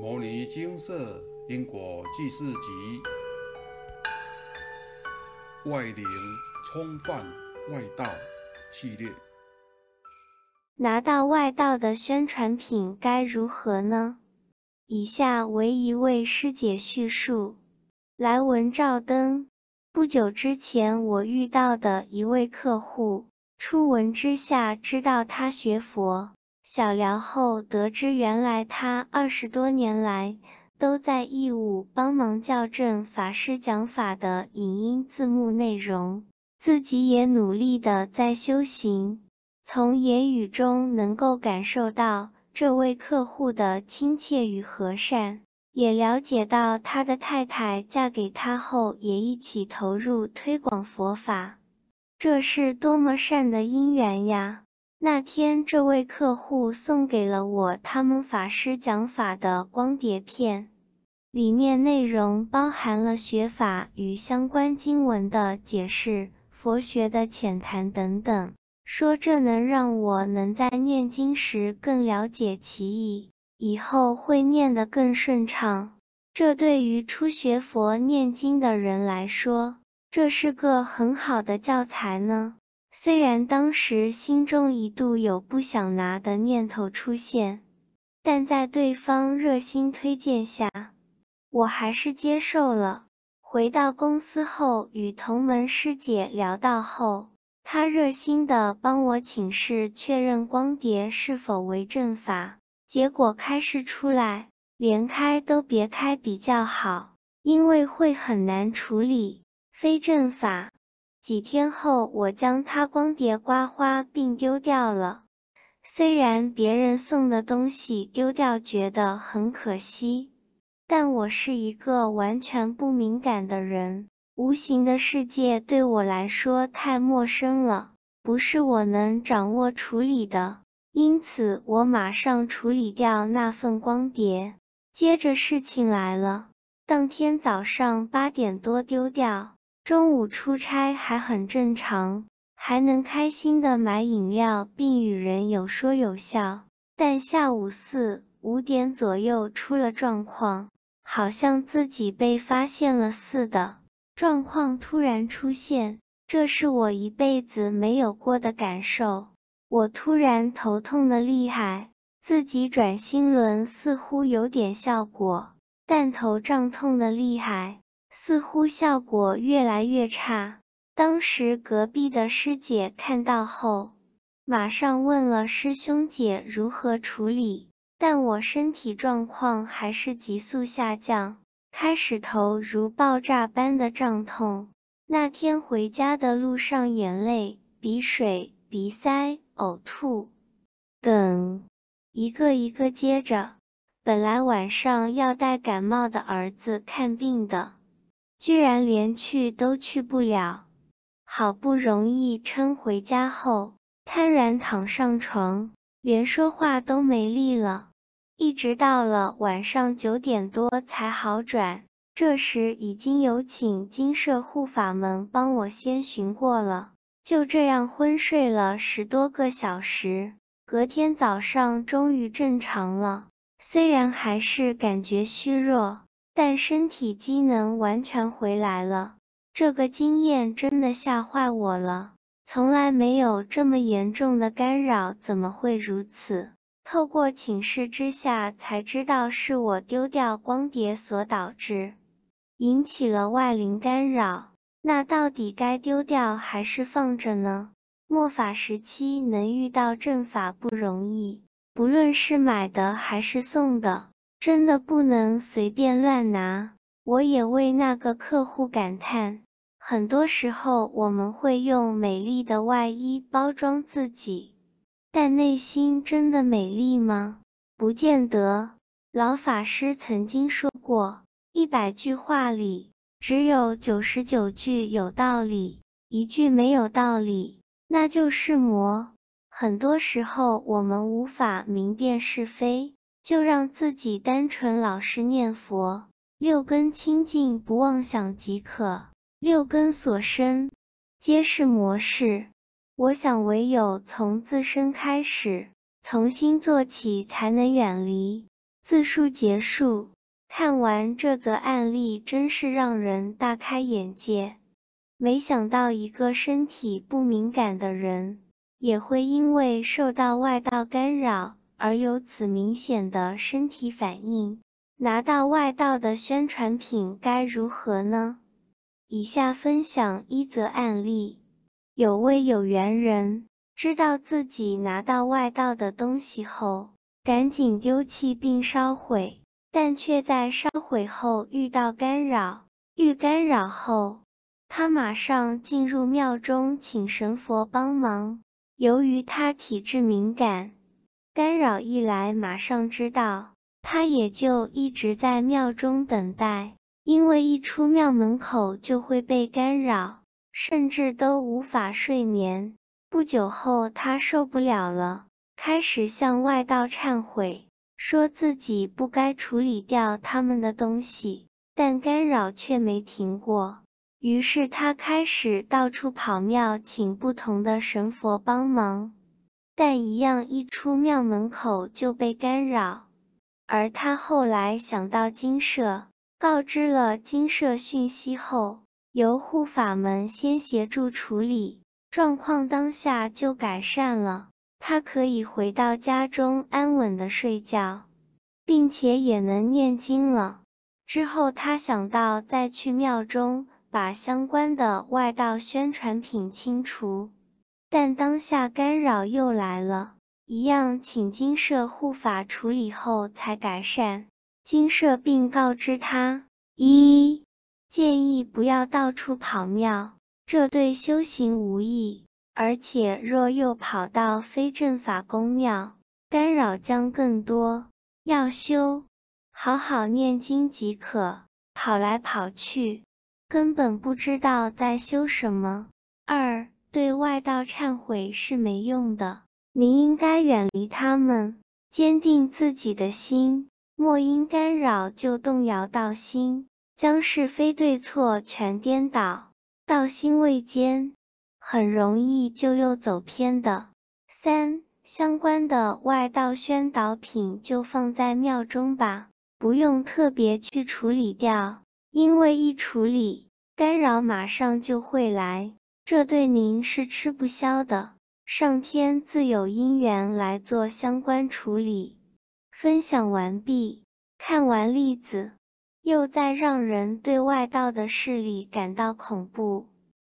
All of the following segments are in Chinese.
《摩尼金色因果记事集》外灵冲犯外道系列。拿到外道的宣传品该如何呢？以下为一位师姐叙述。来文照灯。不久之前，我遇到的一位客户，初闻之下知道他学佛。小聊后得知，原来他二十多年来都在义务帮忙校正法师讲法的影音字幕内容，自己也努力的在修行。从言语中能够感受到这位客户的亲切与和善，也了解到他的太太嫁给他后也一起投入推广佛法，这是多么善的因缘呀！那天，这位客户送给了我他们法师讲法的光碟片，里面内容包含了学法与相关经文的解释、佛学的浅谈等等，说这能让我能在念经时更了解其意，以后会念得更顺畅。这对于初学佛念经的人来说，这是个很好的教材呢。虽然当时心中一度有不想拿的念头出现，但在对方热心推荐下，我还是接受了。回到公司后，与同门师姐聊到后，她热心的帮我请示确认光碟是否为正法，结果开示出来，连开都别开比较好，因为会很难处理，非正法。几天后，我将它光碟刮花并丢掉了。虽然别人送的东西丢掉觉得很可惜，但我是一个完全不敏感的人，无形的世界对我来说太陌生了，不是我能掌握处理的。因此，我马上处理掉那份光碟。接着事情来了，当天早上八点多丢掉。中午出差还很正常，还能开心的买饮料并与人有说有笑。但下午四五点左右出了状况，好像自己被发现了似的。状况突然出现，这是我一辈子没有过的感受。我突然头痛的厉害，自己转心轮似乎有点效果，但头胀痛的厉害。似乎效果越来越差。当时隔壁的师姐看到后，马上问了师兄姐如何处理，但我身体状况还是急速下降，开始头如爆炸般的胀痛。那天回家的路上，眼泪、鼻水、鼻塞、呕吐等一个一个接着。本来晚上要带感冒的儿子看病的。居然连去都去不了，好不容易撑回家后，瘫然躺上床，连说话都没力了。一直到了晚上九点多才好转。这时已经有请金舍护法们帮我先巡过了。就这样昏睡了十多个小时，隔天早上终于正常了，虽然还是感觉虚弱。但身体机能完全回来了，这个经验真的吓坏我了。从来没有这么严重的干扰，怎么会如此？透过请示之下才知道是我丢掉光碟所导致，引起了外灵干扰。那到底该丢掉还是放着呢？末法时期能遇到阵法不容易，不论是买的还是送的。真的不能随便乱拿。我也为那个客户感叹，很多时候我们会用美丽的外衣包装自己，但内心真的美丽吗？不见得。老法师曾经说过，一百句话里只有九十九句有道理，一句没有道理，那就是魔。很多时候我们无法明辨是非。就让自己单纯老实念佛，六根清净不妄想即可。六根所生皆是模式，我想唯有从自身开始，从心做起，才能远离。自述结束。看完这则案例，真是让人大开眼界。没想到一个身体不敏感的人，也会因为受到外道干扰而有此明显的身体反应。拿到外道的宣传品该如何呢？以下分享一则案例：有位有缘人，知道自己拿到外道的东西后，赶紧丢弃并烧毁。但却在烧毁后遇到干扰，遇干扰后，他马上进入庙中请神佛帮忙。由于他体质敏感，干扰一来马上知道，他也就一直在庙中等待。因为一出庙门口就会被干扰，甚至都无法睡眠。不久后，他受不了了，开始向外道忏悔。说自己不该处理掉他们的东西，但干扰却没停过。于是他开始到处跑庙，请不同的神佛帮忙，但一样一出庙门口就被干扰。而他后来想到金舍，告知了金舍讯息后，由护法们先协助处理，状况当下就改善了。他可以回到家中安稳的睡觉，并且也能念经了。之后他想到再去庙中把相关的外道宣传品清除，但当下干扰又来了，一样请金舍护法处理后才改善。金舍并告知他：一建议不要到处跑庙，这对修行无益。而且，若又跑到非正法宫庙，干扰将更多。要修，好好念经即可。跑来跑去，根本不知道在修什么。二，对外道忏悔是没用的，您应该远离他们，坚定自己的心，莫因干扰就动摇道心，将是非对错全颠倒，道心未坚。很容易就又走偏的。三、相关的外道宣导品就放在庙中吧，不用特别去处理掉，因为一处理，干扰马上就会来，这对您是吃不消的。上天自有因缘来做相关处理。分享完毕。看完例子，又在让人对外道的势力感到恐怖。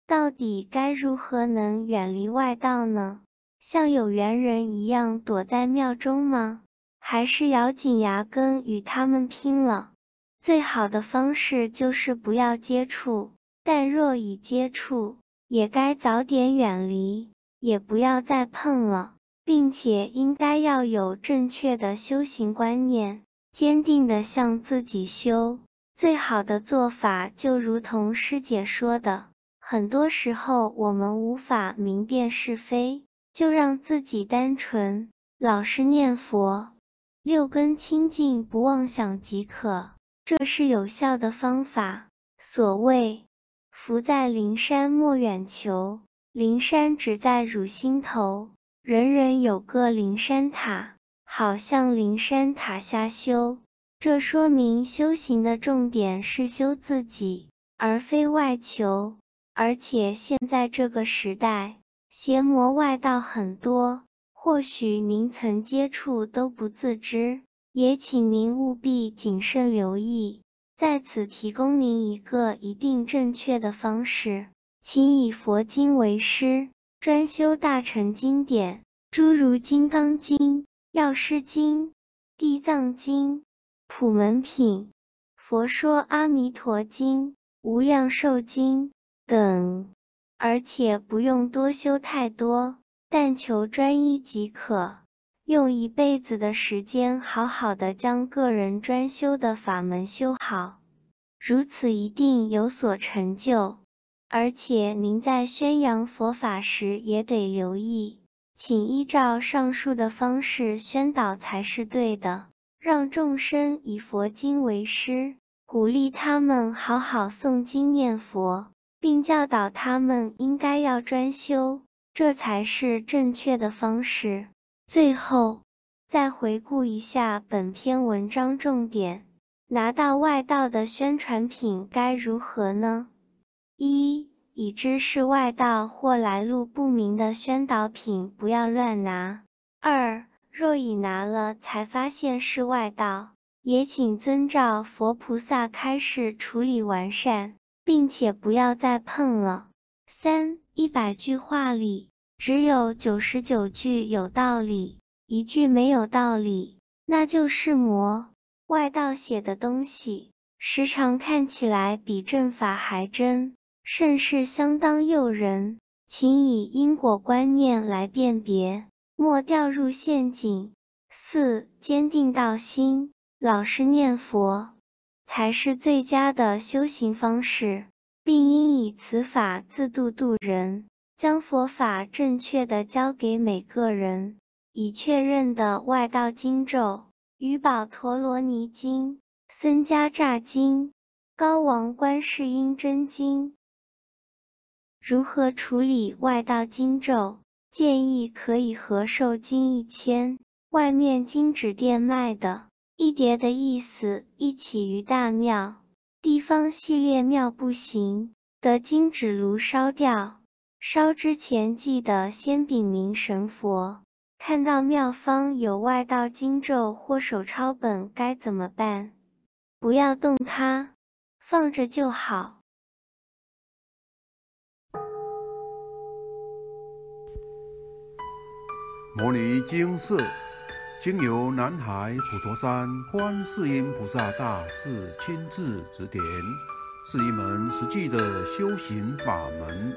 到底该如何能远离外道呢？像有缘人一样躲在庙中吗？还是咬紧牙根与他们拼了？最好的方式就是不要接触，但若已接触，也该早点远离，也不要再碰了，并且应该要有正确的修行观念，坚定的向自己修。最好的做法就如同师姐说的。很多时候，我们无法明辨是非，就让自己单纯，老实念佛，六根清净，不妄想即可。这是有效的方法。所谓“福在灵山莫远求”，灵山只在汝心头，人人有个灵山塔，好向灵山塔下修。这说明修行的重点是修自己，而非外求。而且现在这个时代，邪魔外道很多，或许您曾接触都不自知，也请您务必谨慎留意。在此提供您一个一定正确的方式，请以佛经为师，专修大乘经典，诸如《金刚经》《药师经》《地藏经》《普门品》《佛说阿弥陀经》《无量寿经》。等，而且不用多修太多，但求专一即可。用一辈子的时间，好好的将个人专修的法门修好，如此一定有所成就。而且您在宣扬佛法时也得留意，请依照上述的方式宣导才是对的，让众生以佛经为师，鼓励他们好好诵经念佛。并教导他们应该要专修，这才是正确的方式。最后，再回顾一下本篇文章重点，拿到外道的宣传品该如何呢？一、已知是外道或来路不明的宣导品，不要乱拿。二、若已拿了才发现是外道，也请遵照佛菩萨开示处理完善，并且不要再碰了。三、一百句话里，只有九十九句有道理，一句没有道理，那就是魔。外道写的东西，时常看起来比正法还真，甚是相当诱人，请以因果观念来辨别。莫掉入陷阱。四、坚定道心，老实念佛，才是最佳的修行方式，并应以此法自度度人，将佛法正确的教给每个人。已确认的外道经咒：鱼宝陀罗尼经、僧伽吒经、高王观世音真经。如何处理外道经咒？建议可以和寿经一千，外面金纸店卖的一叠的意思一起于大庙。地方系列庙不行，得金纸炉烧掉。烧之前记得先禀明神佛。看到庙方有外道经咒或手抄本该怎么办？不要动它，放着就好。摩尼经寺经由南海普陀山观世音菩萨大士亲自指点，是一门实际的修行法门，